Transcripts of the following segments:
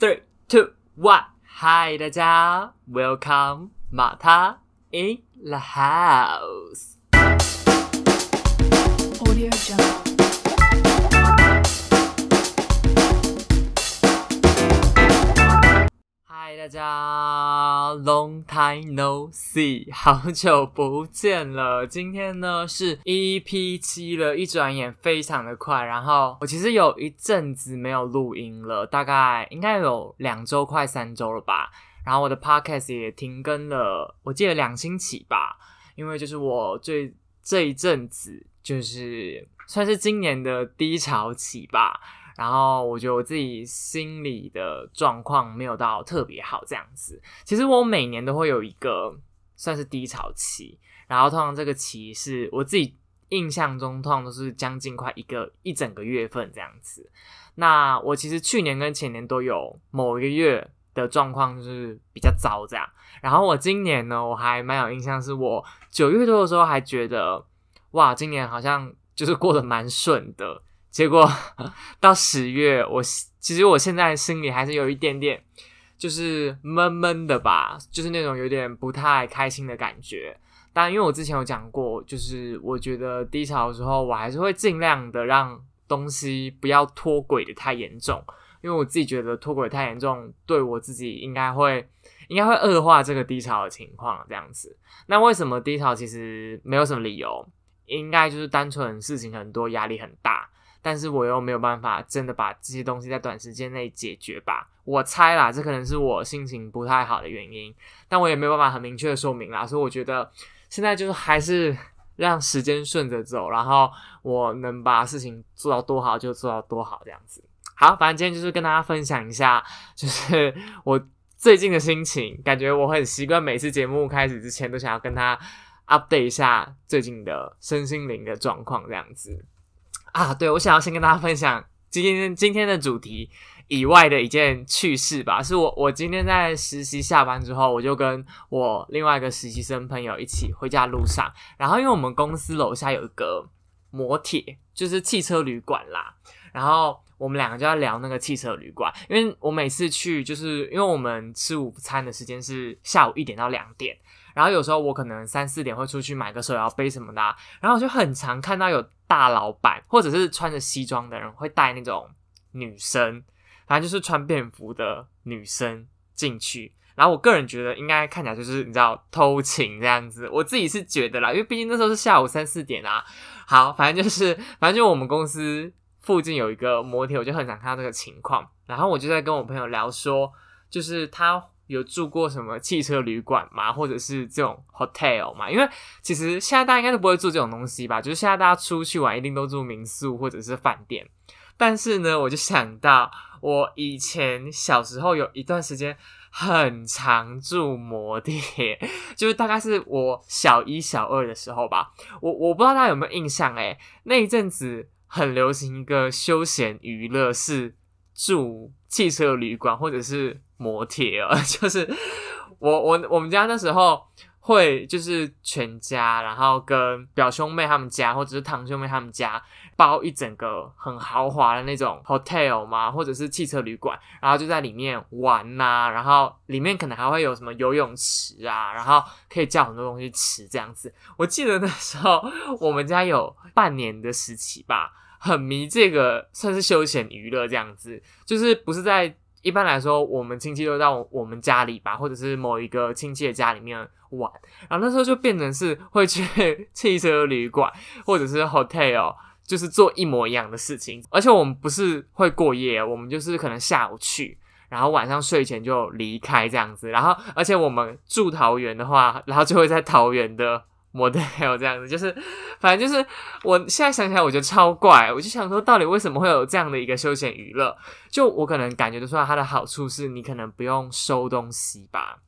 Three, two, one. Hi，大家，Welcome 马他 in the house。 Audio Jungle. 嗨，大家，Long time no see，好久不见了。今天呢是 EP 七了，一转眼非常的快。然后我其实有一阵子没有录音了，大概应该有两周，快三周了吧。然后我的 Podcast 也停更了，我记得两星期吧，因为就是我最这一阵子就是算是今年的低潮期吧。然后我觉得我自己心理的状况没有到特别好，这样子。其实我每年都会有一个算是低潮期，然后通常这个期是我自己印象中通常都是将近快一个一整个月份这样子。那我其实去年跟前年都有某一个月的状况就是比较糟这样，然后我今年呢我还蛮有印象，是我九月多的时候还觉得哇，今年好像就是过得蛮顺的。结果 到十月，我其实我现在心里还是有一点点，就是闷闷的吧，就是那种有点不太开心的感觉。但因为我之前有讲过，就是我觉得低潮的时候，我还是会尽量的让东西不要脱轨的太严重，因为我自己觉得脱轨太严重，对我自己应该会应该会恶化这个低潮的情况这样子。那为什么低潮其实没有什么理由，应该就是单纯事情很多，压力很大。但是我又没有办法真的把这些东西在短时间内解决吧？我猜啦，这可能是我心情不太好的原因，但我也没有办法很明确的说明啦。所以我觉得现在就是还是让时间顺着走，然后我能把事情做到多好就做到多好这样子。好，反正今天就是跟大家分享一下，就是我最近的心情，感觉我很习惯每次节目开始之前都想要跟他 update 一下最近的身心灵的状况这样子。啊，对，我想要先跟大家分享今天今天的主题以外的一件趣事吧。是我我今天在实习下班之后，我就跟我另外一个实习生朋友一起回家路上，然后因为我们公司楼下有一个摩铁，就是汽车旅馆啦，然后我们两个就要聊那个汽车旅馆，因为我每次去，就是因为我们吃午餐的时间是下午一点到两点。然后有时候我可能三四点会出去买个手摇杯什么的、然后我就很常看到有大老板或者是穿着西装的人会带那种女生，反正就是穿便服的女生进去。然后我个人觉得应该看起来就是你知道偷情这样子，我自己是觉得啦，因为毕竟那时候是下午三四点啊。好，反正就是反正就我们公司附近有一个摩铁，我就很想看到这个情况。然后我就在跟我朋友聊说，就是他。有住过什么汽车旅馆吗？或者是这种 hotel 吗？因为其实现在大家应该都不会住这种东西吧，就是现在大家出去玩一定都住民宿或者是饭店。但是呢，我就想到我以前小时候有一段时间很常住摩的，就是大概是我小一、小二的时候吧。我我不知道大家有没有印象、欸，诶，那一阵子很流行一个休闲娱乐是住汽车旅馆或者是。摩铁哦，就是我我我们家那时候会就是全家，然后跟表兄妹他们家或者是堂兄妹他们家包一整个很豪华的那种 hotel 嘛，或者是汽车旅馆，然后就在里面玩呐、然后里面可能还会有什么游泳池啊，然后可以叫很多东西吃这样子。我记得那时候我们家有半年的时期吧，很迷这个算是休闲娱乐这样子，就是不是在。一般来说，我们亲戚都到我们家里吧，或者是某一个亲戚的家里面玩。然后那时候就变成是会去 汽车旅馆或者是 hotel，就是做一模一样的事情。而且我们不是会过夜，我们就是可能下午去，然后晚上睡前就离开这样子。然后，而且我们住桃园的话，然后就会在桃园的。模特还有这样子，就是反正就是，我现在想起来我觉得超怪，我就想说，到底为什么会有这样的一个休闲娱乐？就我可能感觉得出来，它的好处是你可能不用收东西吧，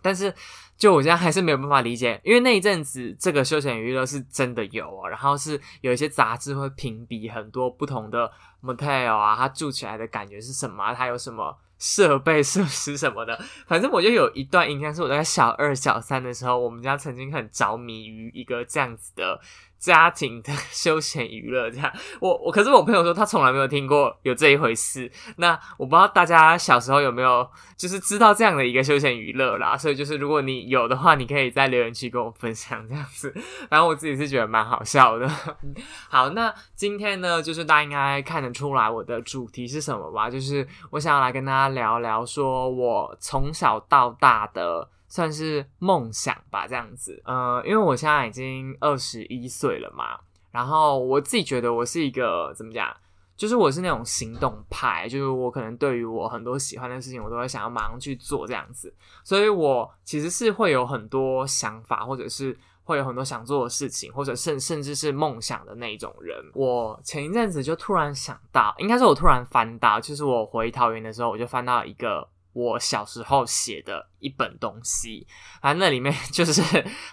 但是就我现在还是没有办法理解，因为那一阵子这个休闲娱乐是真的有啊，然后是有一些杂志会评比很多不同的 motel 啊，它住起来的感觉是什么，它有什么。设备设施什么的，反正我就有一段应该，是我在小二、小三的时候，我们家曾经很着迷于一个这样子的家庭的休闲娱乐这样。我我可是我朋友说他从来没有听过有这一回事。那我不知道大家小时候有没有就是知道这样的一个休闲娱乐啦。所以就是如果你有的话，你可以在留言区跟我分享这样子。反正我自己是觉得蛮好笑的。好，那今天呢，就是大家应该看得出来我的主题是什么吧？就是我想要来跟大家聊聊，说我从小到大的。算是梦想吧，这样子。呃，因为我现在已经二十一岁了嘛，然后我自己觉得我是一个怎么讲，就是我是那种行动派，就是我可能对于我很多喜欢的事情，我都会想要马上去做这样子。所以我其实是会有很多想法，或者是会有很多想做的事情，或者甚甚至是梦想的那种人。我前一阵子就突然想到，应该是我突然翻到，就是我回桃园的时候，我就翻到一个。我小时候写的一本东西，反正那里面 就是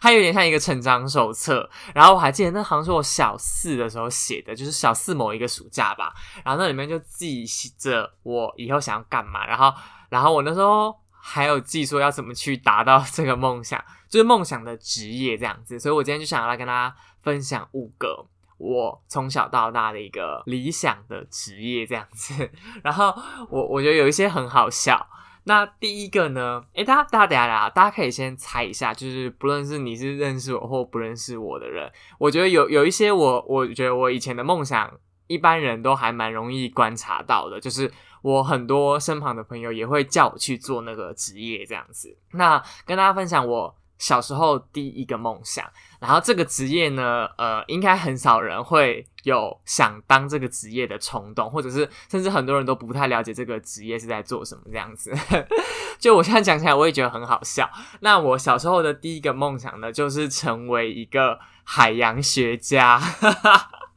它有点像一个成长手册。然后我还记得那好像是我小四的时候写的，就是小四某一个暑假吧。然后那里面就记着我以后想要干嘛，然后然后我那时候还有记说要怎么去达到这个梦想，就是梦想的职业这样子。所以我今天就想要来跟大家分享五个我从小到大的一个理想的职业这样子。然后我我觉得有一些很好笑。那第一个呢？诶，大家大家等下，大家可以先猜一下，就是不论是你是认识我或不认识我的人，我觉得有有一些我，我觉得我以前的梦想，一般人都还蛮容易观察到的，就是我很多身旁的朋友也会叫我去做那个职业这样子。那跟大家分享我。小时候第一个梦想，然后这个职业呢，呃，应该很少人会有想当这个职业的冲动，或者是甚至很多人都不太了解这个职业是在做什么这样子。就我现在讲起来，我也觉得很好笑。那我小时候的第一个梦想呢，就是成为一个海洋学家，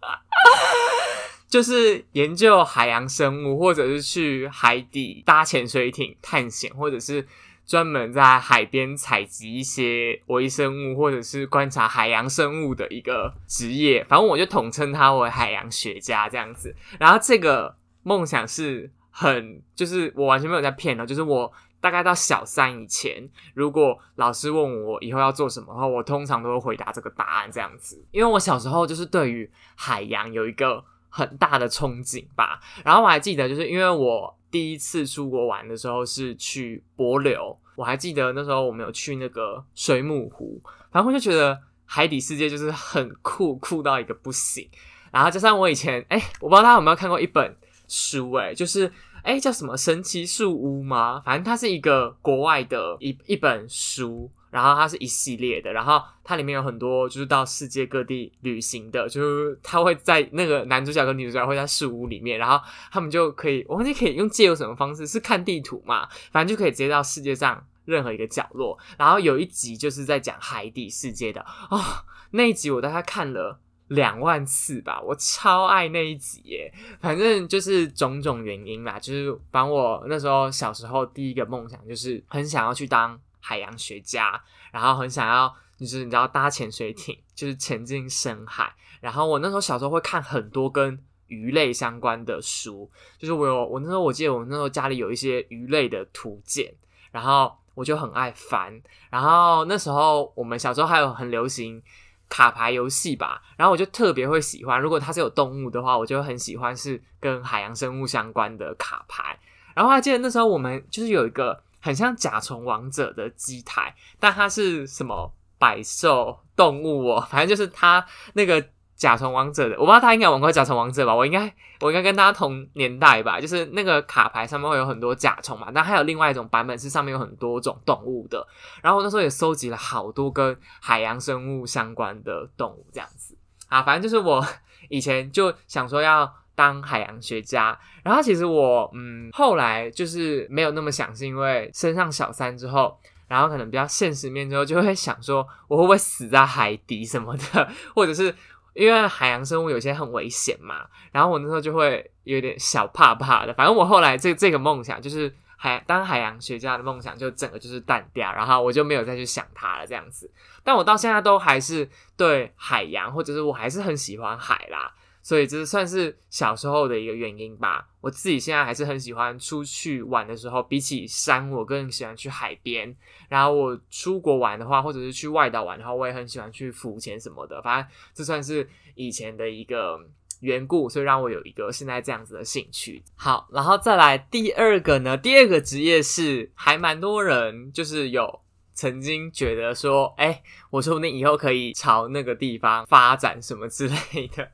就是研究海洋生物，或者是去海底搭潜水艇探险，或者是。专门在海边采集一些微生物，或者是观察海洋生物的一个职业，反正我就统称它为海洋学家这样子。然后这个梦想是很，就是我完全没有在骗的，就是我大概到小三以前，如果老师问我以后要做什么的话，我通常都会回答这个答案这样子。因为我小时候就是对于海洋有一个很大的憧憬吧。然后我还记得，就是因为我。第一次出国玩的时候是去博流，我还记得那时候我们有去那个水母湖，然后就觉得海底世界就是很酷，酷到一个不行。然后加上我以前，哎，我不知道大家有没有看过一本书，哎，就是哎叫什么神奇树屋吗？反正它是一个国外的一一本书。然后它是一系列的，然后它里面有很多就是到世界各地旅行的，就是他会在那个男主角跟女主角会在树屋里面，然后他们就可以，我们就可以用借由什么方式？是看地图嘛？反正就可以直接到世界上任何一个角落。然后有一集就是在讲海底世界的啊，那一集我大概看了两万次吧，我超爱那一集耶。反正就是种种原因啦，就是反正我那时候小时候第一个梦想就是很想要去当。海洋学家，然后很想要，就是你知道搭潜水艇，就是潜进深海。然后我那时候小时候会看很多跟鱼类相关的书，就是我有我那时候我记得我那时候家里有一些鱼类的图鉴，然后我就很爱翻。然后那时候我们小时候还有很流行卡牌游戏吧，然后我就特别会喜欢，如果它是有动物的话，我就很喜欢是跟海洋生物相关的卡牌。然后还记得那时候我们就是有一个。很像甲虫王者的机台，但它是什么百兽动物哦？反正就是它那个甲虫王者的，我不知道他应该玩过甲虫王者吧？我应该我应该跟大家同年代吧？就是那个卡牌上面会有很多甲虫嘛，但还有另外一种版本是上面有很多种动物的。然后我那时候也收集了好多跟海洋生物相关的动物，这样子啊，反正就是我以前就想说要。当海洋学家，然后其实我嗯后来就是没有那么想，是因为升上小三之后，然后可能比较现实面之后，就会想说我会不会死在海底什么的，或者是因为海洋生物有些很危险嘛，然后我那时候就会有点小怕怕的。反正我后来这这个梦想就是海当海洋学家的梦想，就整个就是淡掉，然后我就没有再去想它了这样子。但我到现在都还是对海洋，或者是我还是很喜欢海啦。所以这算是小时候的一个原因吧。我自己现在还是很喜欢出去玩的时候，比起山，我更喜欢去海边。然后我出国玩的话，或者是去外岛玩的话，我也很喜欢去浮潜什么的。反正这算是以前的一个缘故，所以让我有一个现在这样子的兴趣。好，然后再来第二个呢，第二个职业是还蛮多人就是有曾经觉得说，哎、我说不定以后可以朝那个地方发展什么之类的。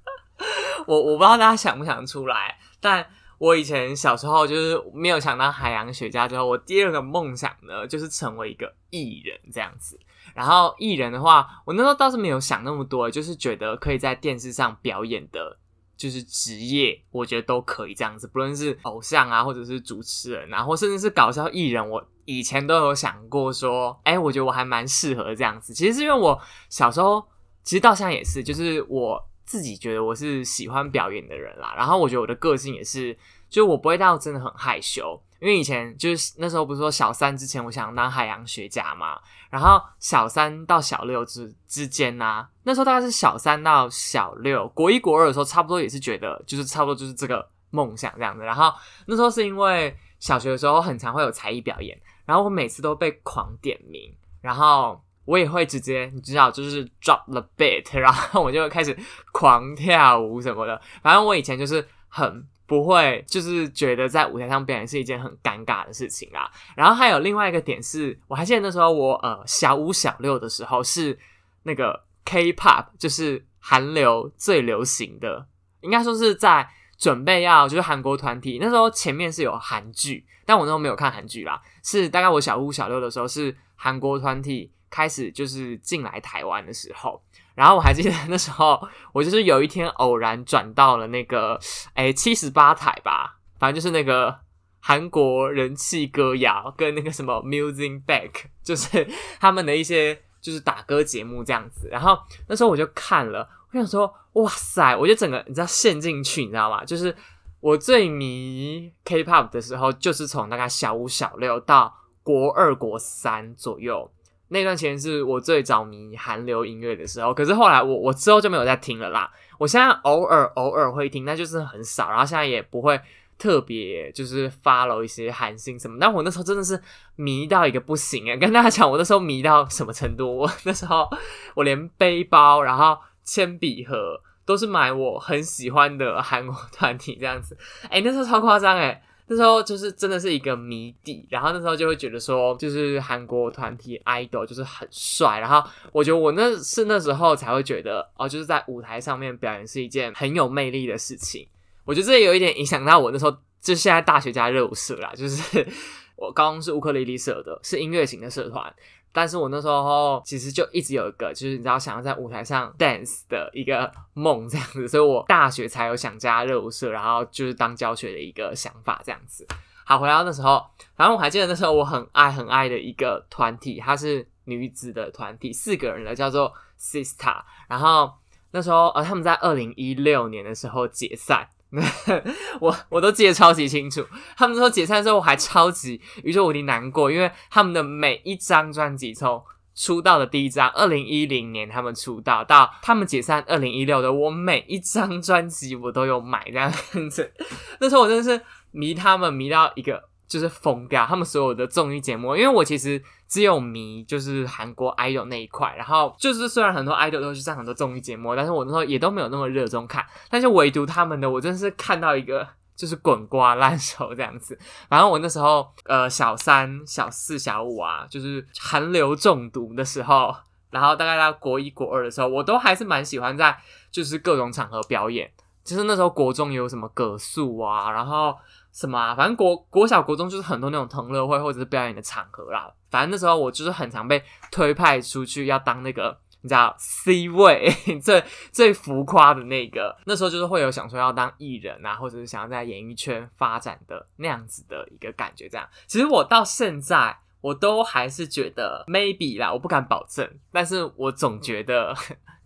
我我不知道大家想不想出来，但我以前小时候就是没有想当海洋学家，之后我第二个梦想呢，就是成为一个艺人这样子。然后艺人的话，我那时候倒是没有想那么多，就是觉得可以在电视上表演的，就是职业，我觉得都可以这样子，不论是偶像啊，或者是主持人啊，或甚至是搞笑艺人，我以前都有想过说，哎、我觉得我还蛮适合这样子。其实是因为我小时候，其实到现在也是，就是我自己觉得我是喜欢表演的人啦。然后我觉得我的个性也是，就我不会到真的很害羞，因为以前就是那时候不是说小三之前我想当海洋学家嘛，然后小三到小六之之间呢、那时候大概是小三到小六，国一国二的时候，差不多也是觉得就是差不多就是这个梦想这样子。然后那时候是因为小学的时候很常会有才艺表演，然后我每次都被狂点名，然后我也会直接你知道就是 drop the beat，然后我就会开始狂跳舞什么的。反正我以前就是很不会，就是觉得在舞台上表演是一件很尴尬的事情啦。然后还有另外一个点是，我还记得那时候我呃小五小六的时候是那个 K-pop，就是韩流最流行的，应该说是在准备要就是韩国团体那时候前面是有韩剧，但我那时候没有看韩剧啦，是大概我小五小六的时候是韩国团体开始就是进来台湾的时候。然后我还记得那时候，我就是有一天偶然转到了那个诶七十八台吧，反正就是那个韩国人气歌谣跟那个什么 Music Back，就是他们的一些就是打歌节目这样子。然后那时候我就看了，我想说哇塞，我就整个你知道陷进去，你知道吗？就是我最迷 K-pop 的时候，就是从大概小五小六到国二国三左右。那段时间是我最着迷韩流音乐的时候，可是后来我我之后就没有再听了啦。我现在偶尔偶尔会听，但就是很少，然后现在也不会特别就是 follow 一些韩星什么。但我那时候真的是迷到一个不行诶，跟大家讲我那时候迷到什么程度？我那时候我连背包，然后铅笔盒都是买我很喜欢的韩国团体这样子。哎、那时候超夸张诶。那时候就是真的是一个谜底，然后那时候就会觉得说，就是韩国团体 idol 就是很帅，然后我觉得我那是那时候才会觉得哦，就是在舞台上面表演是一件很有魅力的事情。我觉得这有一点影响到我那时候，就现在大学加热舞社啦，就是 我高中是乌克丽丽社的，是音乐型的社团。但是我那时候其实就一直有一个，就是你知道想要在舞台上 dance 的一个梦这样子，所以我大学才有想加热舞社，然后就是当教学的一个想法这样子。好，回到那时候，反正我还记得那时候我很爱很爱的一个团体，它是女子的团体，四个人的，叫做 Sister。然后那时候呃，他们在二零一六年的时候解散。我我都记得超级清楚，他们说解散之后我还超级宇宙无敌难过，因为他们的每一张专辑从出道的第一张，二零一零年他们出道到他们解散二零一六的，我每一张专辑我都有买这样子。那时候我真的是迷他们迷到一个就是疯掉，他们所有的综艺节目，因为我其实只有迷就是韩国 idol 那一块，然后就是虽然很多 idol 都去上很多综艺节目，但是我那时候也都没有那么热衷看，但是唯独他们的，我真是看到一个。就是滚瓜烂熟这样子，然后我那时候呃小三、小四、小五啊，就是韩流中毒的时候，然后大概到国一、国二的时候，我都还是蛮喜欢在就是各种场合表演。就是那时候国中有什么歌宿啊，然后什么啊，反正国国小、国中就是很多那种同乐会或者是表演的场合啦。反正那时候我就是很常被推派出去要当那个你知道 C 位 最最浮夸的那个。那时候就是会有想说要当艺人啊，或者是想要在演艺圈发展的那样子的一个感觉。这样，其实我到现在。我都还是觉得 maybe 啦，我不敢保证，但是我总觉得，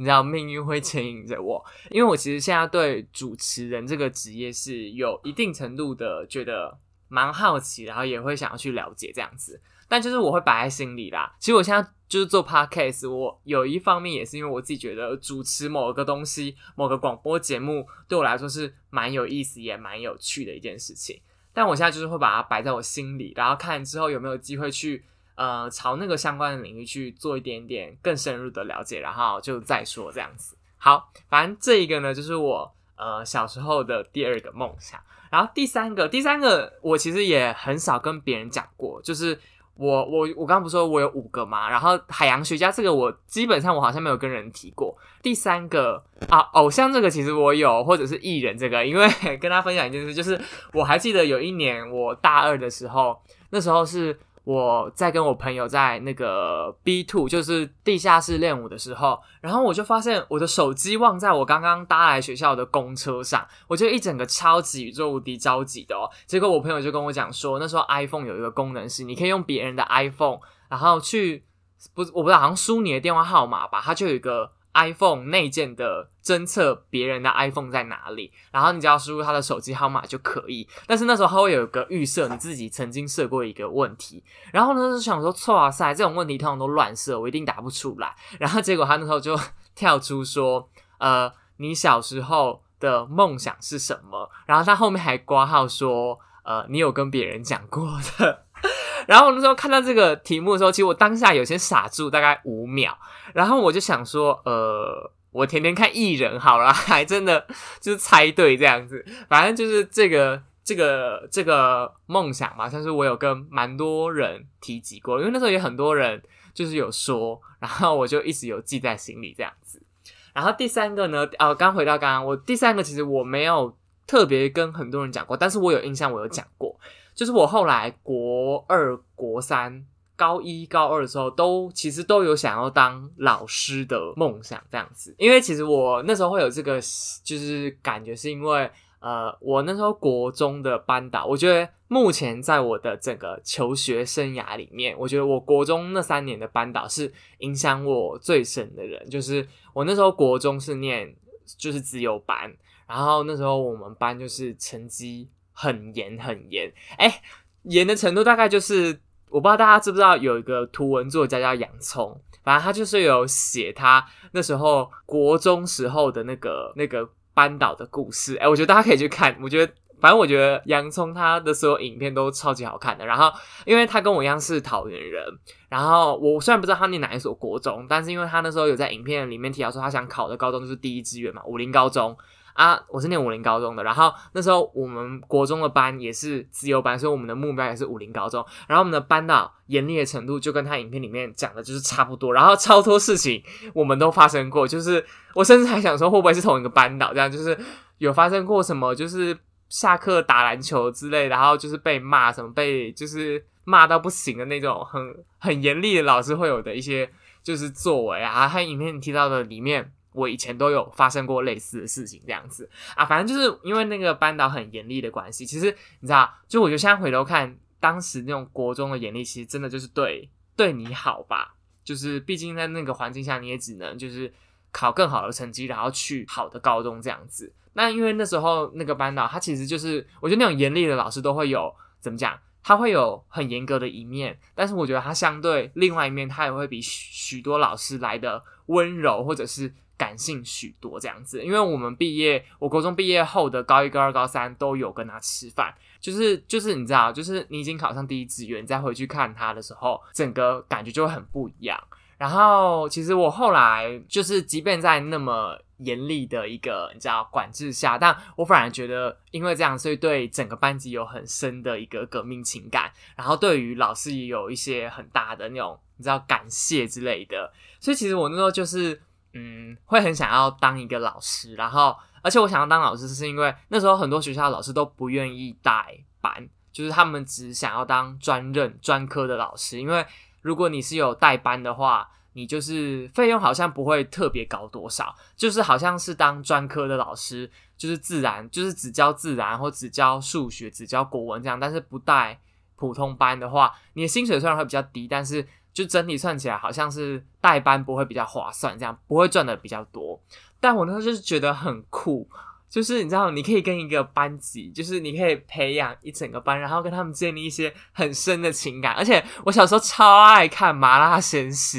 你知道命运会牵引着我，因为我其实现在对主持人这个职业是有一定程度的觉得蛮好奇，然后也会想要去了解这样子。但就是我会摆在心里啦。其实我现在就是做 podcast，我有一方面也是因为我自己觉得主持某个东西、某个广播节目对我来说是蛮有意思也蛮有趣的一件事情。但我现在就是会把它摆在我心里，然后看之后有没有机会去呃朝那个相关的领域去做一点点更深入的了解，然后就再说这样子。好，反正这一个呢，就是我呃小时候的第二个梦想。然后第三个，第三个我其实也很少跟别人讲过，就是。我我我刚刚不说我有五个嘛？然后海洋学家这个我基本上我好像没有跟人提过。第三个啊，偶像这个其实我有，或者是艺人这个，因为跟他分享一件事，就是我还记得有一年我大二的时候，那时候是。我在跟我朋友在那个 B two，就是地下室练舞的时候，然后我就发现我的手机忘在我刚刚搭来学校的公车上，我就一整个超级宇宙无敌着急的哦。结果我朋友就跟我讲说，那时候 iPhone 有一个功能是，你可以用别人的 iPhone，然后去不我不知道好像输你的电话号码吧，它就有一个。iPhone 内建的侦测别人的 iPhone 在哪里，然后你只要输入他的手机号码就可以。但是那时候他会有一个预设，你自己曾经设过一个问题，然后呢就想说，错哇塞，这种问题通常都乱设，我一定答不出来。然后结果他那时候就跳出说，呃，你小时候的梦想是什么？然后他后面还挂号说，呃，你有跟别人讲过的。然后那时候看到这个题目的时候，其实我当下有些傻住，大概五秒。然后我就想说，呃，我天天看艺人好了，还真的就是猜对这样子。反正就是这个这个这个梦想嘛，像是我有跟蛮多人提及过，因为那时候也很多人就是有说，然后我就一直有记在心里这样子。然后第三个呢，哦，刚回到刚刚，我第三个其实我没有特别跟很多人讲过，但是我有印象，我有讲过。就是我后来国二、国三、高一、高二的时候，都其实都有想要当老师的梦想，这样子。因为其实我那时候会有这个，就是感觉是因为，呃，我那时候国中的班导，我觉得目前在我的整个求学生涯里面，我觉得我国中那三年的班导是影响我最深的人。就是我那时候国中是念就是自由班，然后那时候我们班就是成绩。很严很严，哎，严的程度大概就是，我不知道大家知不知道有一个图文作家叫洋葱，反正他就是有写他那时候国中时候的那个那个班导的故事，哎，我觉得大家可以去看，我觉得反正我觉得洋葱他的所有影片都超级好看的，然后因为他跟我一样是桃园人，然后我虽然不知道他念哪一所国中，但是因为他那时候有在影片里面提到说他想考的高中就是第一志愿嘛，武林高中。啊，我是念武林高中的，然后那时候我们国中的班也是自由班，所以我们的目标也是武林高中。然后我们的班导严厉的程度就跟他影片里面讲的就是差不多，然后超多事情我们都发生过，就是我甚至还想说会不会是同一个班导，这样就是有发生过什么，就是下课打篮球之类，然后就是被骂什么被就是骂到不行的那种很很严厉的老师会有的一些就是作为啊，他影片提到的里面。我以前都有发生过类似的事情，这样子啊，反正就是因为那个班导很严厉的关系。其实你知道，就我觉得现在回头看，当时那种国中的严厉，其实真的就是对对你好吧。就是毕竟在那个环境下，你也只能就是考更好的成绩，然后去好的高中这样子。那因为那时候那个班导，他其实就是我觉得那种严厉的老师都会有怎么讲，他会有很严格的一面，但是我觉得他相对另外一面，他也会比许多老师来的温柔，或者是。感性许多这样子，因为我们毕业，我国中毕业后的高一、高二、高三都有跟他吃饭，就是就是你知道，就是你已经考上第一志愿，再回去看他的时候，整个感觉就会很不一样。然后其实我后来就是，即便在那么严厉的一个你知道管制下，但我反而觉得，因为这样，所以对整个班级有很深的一个革命情感，然后对于老师也有一些很大的那种你知道感谢之类的。所以其实我那时候就是。嗯，会很想要当一个老师，然后，而且我想要当老师，是因为那时候很多学校老师都不愿意带班，就是他们只想要当专任专科的老师。因为如果你是有带班的话，你就是费用好像不会特别高多少，就是好像是当专科的老师，就是自然，就是只教自然或只教数学、只教国文这样，但是不带普通班的话，你的薪水虽然会比较低，但是。就整体算起来，好像是代班不会比较划算，这样不会赚的比较多。但我那时候就是觉得很酷，就是你知道，你可以跟一个班级，就是你可以培养一整个班，然后跟他们建立一些很深的情感。而且我小时候超爱看《麻辣鲜师》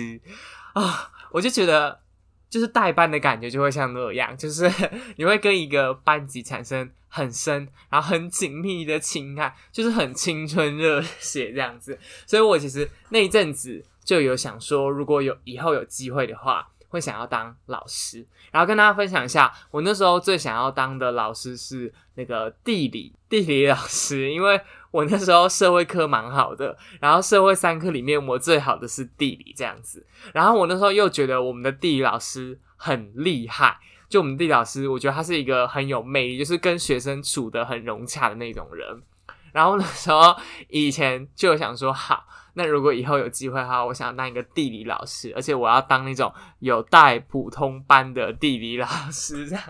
啊，我就觉得就是代班的感觉就会像那样，就是 你会跟一个班级产生很深，然后很紧密的情感，就是很青春热血这样子。所以我其实那一阵子就有想说，如果有以后有机会的话。会想要当老师，然后跟大家分享一下，我那时候最想要当的老师是那个地理地理老师，因为我那时候社会科蛮好的，然后社会三科里面我最好的是地理这样子，然后我那时候又觉得我们的地理老师很厉害，就我们地理老师，我觉得他是一个很有魅力，就是跟学生处的很融洽的那种人，然后那时候以前就想说好。那如果以后有机会的话，我想当一个地理老师，而且我要当那种有带普通班的地理老师，这样。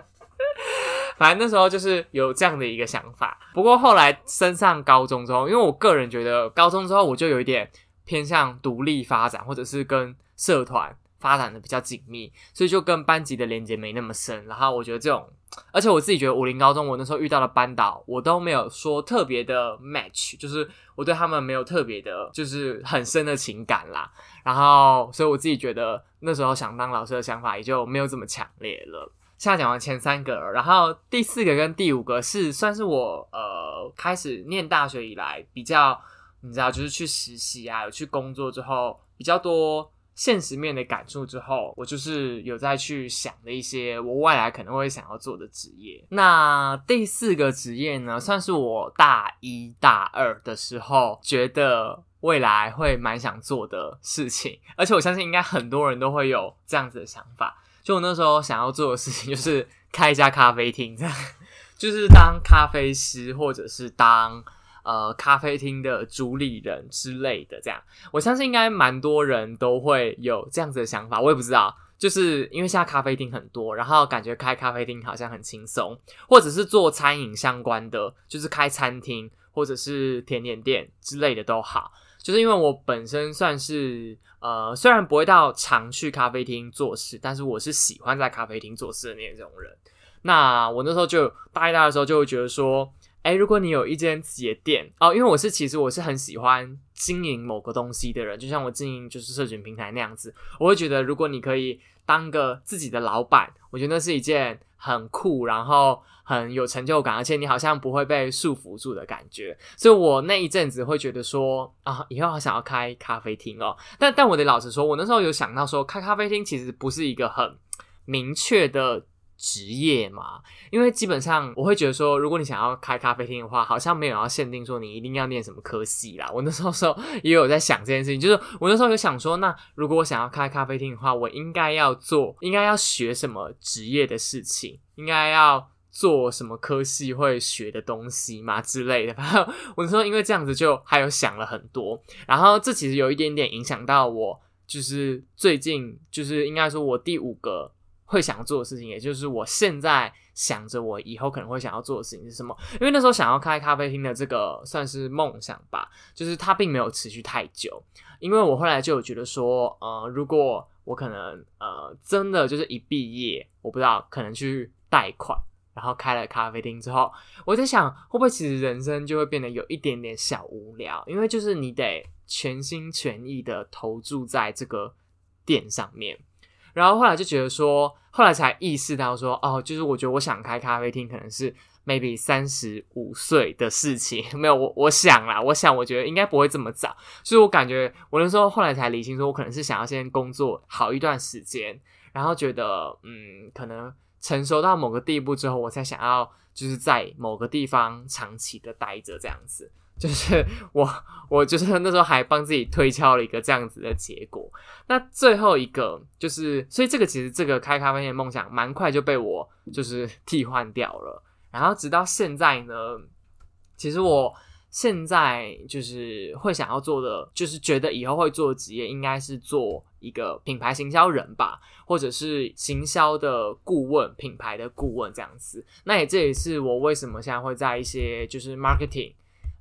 反正那时候就是有这样的一个想法。不过后来升上高中之后，因为我个人觉得高中之后我就有一点偏向独立发展，或者是跟社团发展的比较紧密，所以就跟班级的连接没那么深。然后我觉得这种。而且我自己觉得武林高中，我那时候遇到的班导，我都没有说特别的 match，就是我对他们没有特别的，就是很深的情感啦。然后，所以我自己觉得那时候想当老师的想法也就没有这么强烈了。现在讲完前三个，然后第四个跟第五个是算是我呃开始念大学以来比较，你知道，就是去实习啊，有去工作之后比较多。现实面的感触之后，我就是有在去想的一些我未来可能会想要做的职业。那第四个职业呢，算是我大一大二的时候觉得未来会蛮想做的事情，而且我相信应该很多人都会有这样子的想法。就我那时候想要做的事情，就是开一家咖啡厅，这样 就是当咖啡师，或者是当。呃，咖啡厅的主理人之类的，这样我相信应该蛮多人都会有这样子的想法。我也不知道，就是因为现在咖啡厅很多，然后感觉开咖啡厅好像很轻松，或者是做餐饮相关的，就是开餐厅或者是甜点店之类的都好。就是因为我本身算是呃，虽然不会到常去咖啡厅做事，但是我是喜欢在咖啡厅做事的那种人。那我那时候就大一、大的时候就会觉得说。哎，如果你有一间自己的店哦，因为我是其实我是很喜欢经营某个东西的人，就像我经营就是社群平台那样子，我会觉得如果你可以当个自己的老板，我觉得那是一件很酷，然后很有成就感，而且你好像不会被束缚住的感觉。所以我那一阵子会觉得说啊，以后好想要开咖啡厅哦。但但我得老实说，我那时候有想到说，开咖啡厅其实不是一个很明确的。职业嘛，因为基本上我会觉得说，如果你想要开咖啡厅的话，好像没有要限定说你一定要念什么科系啦。我那时候时候也有在想这件事情，就是我那时候有想说，那如果我想要开咖啡厅的话，我应该要做，应该要学什么职业的事情，应该要做什么科系会学的东西嘛之类的。反 正我那时候因为这样子就还有想了很多，然后这其实有一点点影响到我，就是最近就是应该说我第五个。会想做的事情，也就是我现在想着我以后可能会想要做的事情是什么？因为那时候想要开咖啡厅的这个算是梦想吧，就是它并没有持续太久。因为我后来就有觉得说，呃，如果我可能呃真的就是一毕业，我不知道可能去贷款，然后开了咖啡厅之后，我在想会不会其实人生就会变得有一点点小无聊，因为就是你得全心全意的投注在这个店上面。然后后来就觉得说，后来才意识到说，哦，就是我觉得我想开咖啡厅，可能是 maybe 三十五岁的事情。没有，我我想啦，我想我觉得应该不会这么早。所以我感觉我那时候后来才理清，说我可能是想要先工作好一段时间，然后觉得嗯，可能成熟到某个地步之后，我才想要就是在某个地方长期的待着这样子。就是我，我就是那时候还帮自己推敲了一个这样子的结果。那最后一个就是，所以这个其实这个开咖啡店梦想，蛮快就被我就是替换掉了。然后直到现在呢，其实我现在就是会想要做的，就是觉得以后会做的职业，应该是做一个品牌行销人吧，或者是行销的顾问、品牌的顾问这样子。那也这也是我为什么现在会在一些就是 marketing。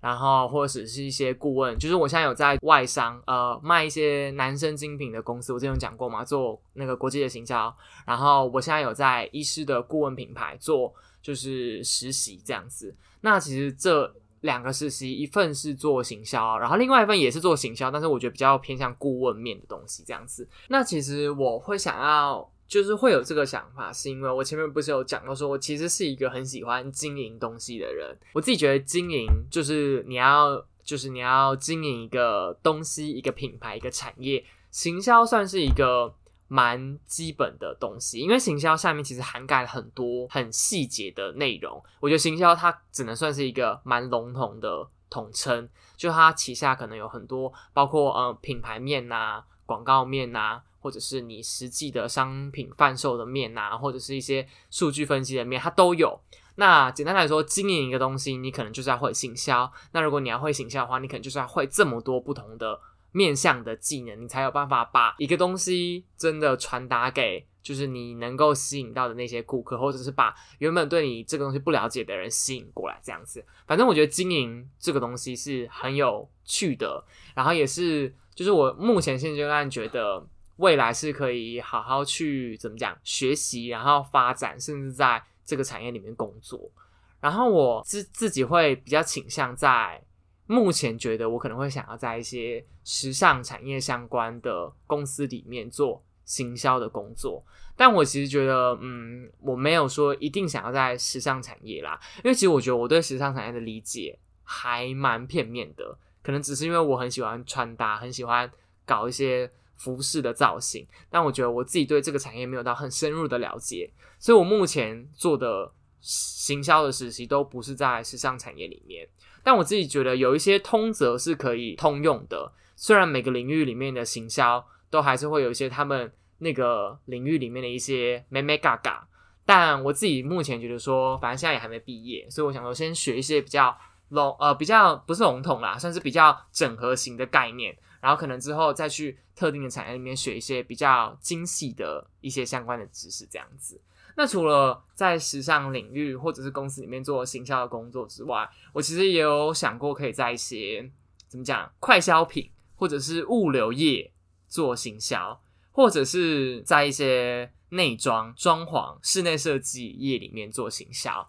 然后或者是一些顾问，就是我现在有在外商，呃，卖一些男生精品的公司，我之前有讲过嘛，做那个国际的行销。然后我现在有在医师的顾问品牌做，就是实习这样子。那其实这两个实习，一份是做行销，然后另外一份也是做行销，但是我觉得比较偏向顾问面的东西这样子。那其实我会想要。就是会有这个想法，是因为我前面不是有讲到，说我其实是一个很喜欢经营东西的人。我自己觉得经营就是你要，就是你要经营一个东西、一个品牌、一个产业。行销算是一个蛮基本的东西，因为行销下面其实涵盖了很多很细节的内容。我觉得行销它只能算是一个蛮笼统的统称，就它旗下可能有很多，包括呃品牌面呐、广告面呐。或者是你实际的商品贩售的面啊，或者是一些数据分析的面，它都有。那简单来说，经营一个东西，你可能就是要会行销。那如果你要会行销的话，你可能就是要会这么多不同的面向的技能，你才有办法把一个东西真的传达给，就是你能够吸引到的那些顾客，或者是把原本对你这个东西不了解的人吸引过来，这样子。反正我觉得经营这个东西是很有趣的，然后也是，就是我目前现阶段觉得。未来是可以好好去怎么讲学习，然后发展，甚至在这个产业里面工作。然后我自自己会比较倾向在目前觉得我可能会想要在一些时尚产业相关的公司里面做行销的工作。但我其实觉得，嗯，我没有说一定想要在时尚产业啦，因为其实我觉得我对时尚产业的理解还蛮片面的，可能只是因为我很喜欢穿搭，很喜欢搞一些。服饰的造型，但我觉得我自己对这个产业没有到很深入的了解，所以我目前做的行销的实习都不是在时尚产业里面。但我自己觉得有一些通则是可以通用的，虽然每个领域里面的行销都还是会有一些他们那个领域里面的一些美美嘎嘎，但我自己目前觉得说，反正现在也还没毕业，所以我想说先学一些比较笼呃比较不是笼统啦，算是比较整合型的概念。然后可能之后再去特定的产业里面学一些比较精细的一些相关的知识，这样子。那除了在时尚领域或者是公司里面做行销的工作之外，我其实也有想过可以在一些怎么讲快消品或者是物流业做行销，或者是在一些内装、装潢、室内设计业里面做行销，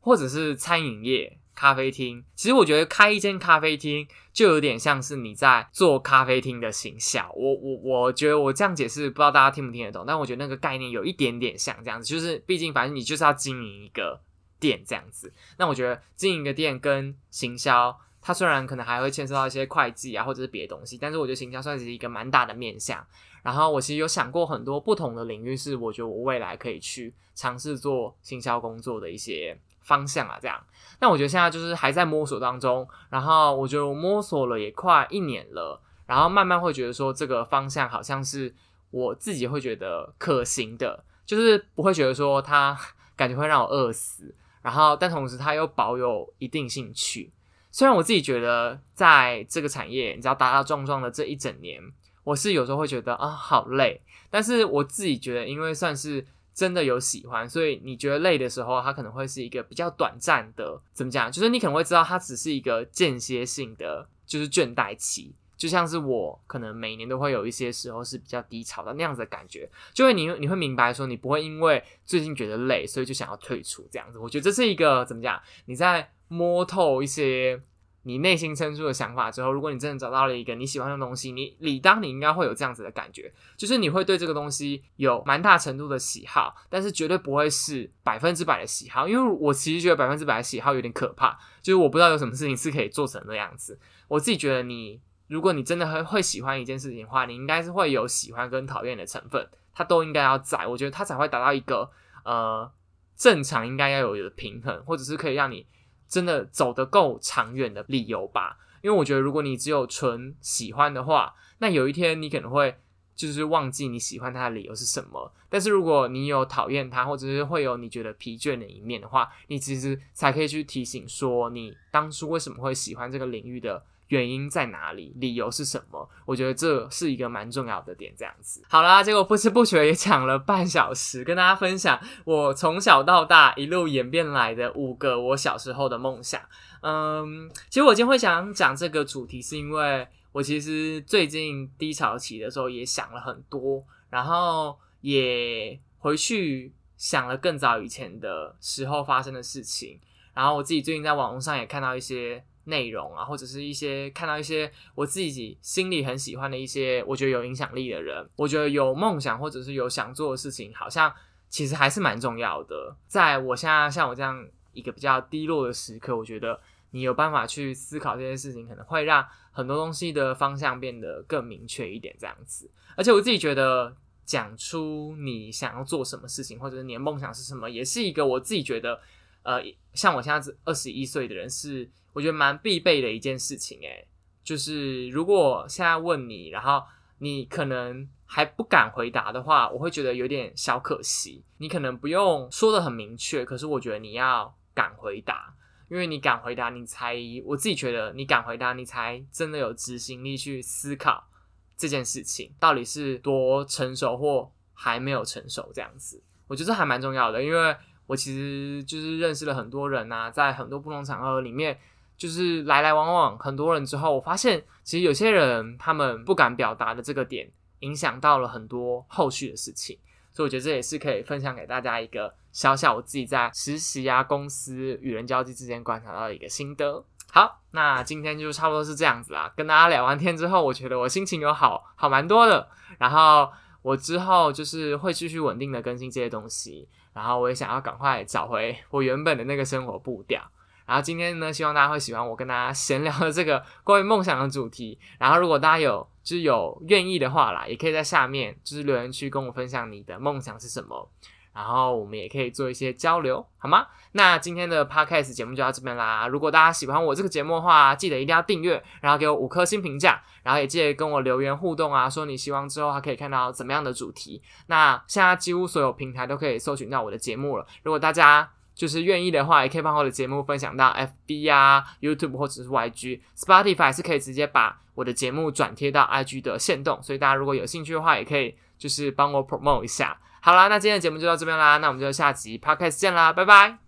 或者是餐饮业。咖啡厅，其实我觉得开一间咖啡厅就有点像是你在做咖啡厅的行销。我我我觉得我这样解释，不知道大家听不听得懂，但我觉得那个概念有一点点像这样子，就是毕竟反正你就是要经营一个店这样子。那我觉得经营一个店跟行销，它虽然可能还会牵涉到一些会计啊或者是别的东西，但是我觉得行销算是一个蛮大的面向。然后我其实有想过很多不同的领域，是我觉得我未来可以去尝试做行销工作的一些。方向啊，这样。但我觉得现在就是还在摸索当中。然后我觉得我摸索了也快一年了，然后慢慢会觉得说这个方向好像是我自己会觉得可行的，就是不会觉得说它 感觉会让我饿死。然后但同时它又保有一定兴趣。虽然我自己觉得在这个产业，你知道打打撞撞的这一整年，我是有时候会觉得啊好累。但是我自己觉得，因为算是。真的有喜欢，所以你觉得累的时候，它可能会是一个比较短暂的，怎么讲？就是你可能会知道它只是一个间歇性的，就是倦怠期，就像是我可能每年都会有一些时候是比较低潮的那样子的感觉，就会你你会明白说，你不会因为最近觉得累，所以就想要退出这样子。我觉得这是一个怎么讲？你在摸透一些。你内心深处的想法之后，如果你真的找到了一个你喜欢的东西，你理当你应该会有这样子的感觉，就是你会对这个东西有蛮大程度的喜好，但是绝对不会是百分之百的喜好，因为我其实觉得百分之百的喜好有点可怕，就是我不知道有什么事情是可以做成那样子。我自己觉得，你如果你真的会会喜欢一件事情的话，你应该是会有喜欢跟讨厌的成分，它都应该要在，我觉得它才会达到一个呃正常应该要有的平衡，或者是可以让你。真的走得够长远的理由吧，因为我觉得如果你只有纯喜欢的话，那有一天你可能会就是忘记你喜欢他的理由是什么。但是如果你有讨厌他，或者是会有你觉得疲倦的一面的话，你其实才可以去提醒说你当初为什么会喜欢这个领域的。原因在哪里？理由是什么？我觉得这是一个蛮重要的点。这样子，好啦，结果不知不觉也讲了半小时，跟大家分享我从小到大一路演变来的五个我小时候的梦想。嗯，其实我今天会想讲这个主题，是因为我其实最近低潮期的时候也想了很多，然后也回去想了更早以前的时候发生的事情。然后我自己最近在网络上也看到一些内容啊，或者是一些看到一些我自己心里很喜欢的一些我觉得有影响力的人，我觉得有梦想或者是有想做的事情，好像其实还是蛮重要的。在我现在像我这样一个比较低落的时刻，我觉得你有办法去思考这件事情，可能会让很多东西的方向变得更明确一点，这样子。而且我自己觉得。讲出你想要做什么事情，或者是你的梦想是什么，也是一个我自己觉得，呃，像我现在是二十一岁的人，是我觉得蛮必备的一件事情。诶，就是如果现在问你，然后你可能还不敢回答的话，我会觉得有点小可惜。你可能不用说的很明确，可是我觉得你要敢回答，因为你敢回答，你才我自己觉得你敢回答，你才真的有执行力去思考。这件事情到底是多成熟或还没有成熟？这样子，我觉得这还蛮重要的，因为我其实就是认识了很多人呐，在很多不同场合里面，就是来来往往很多人之后，我发现其实有些人他们不敢表达的这个点，影响到了很多后续的事情，所以我觉得这也是可以分享给大家一个小小我自己在实习啊、公司与人交际之间观察到的一个心得。好，那今天就差不多是这样子啦。跟大家聊完天之后，我觉得我心情有好好蛮多的。然后我之后就是会继续稳定的更新这些东西。然后我也想要赶快找回我原本的那个生活步调。然后今天呢，希望大家会喜欢我跟大家闲聊的这个关于梦想的主题。然后如果大家有就是有愿意的话啦，也可以在下面就是留言区跟我分享你的梦想是什么。然后我们也可以做一些交流，好吗？那今天的 podcast 节目就到这边啦。如果大家喜欢我这个节目的话，记得一定要订阅，然后给我五颗星评价，然后也记得跟我留言互动啊，说你希望之后还可以看到怎么样的主题。那现在几乎所有平台都可以搜寻到我的节目了。如果大家就是愿意的话，也可以把我的节目分享到 FB 啊、YouTube 或者是 YG、Spotify，是可以直接把我的节目转贴到 IG 的线动。所以大家如果有兴趣的话，也可以就是帮我 promote 一下。好啦，那今天的节目就到这边啦，那我们就下集 podcast 见啦，拜拜。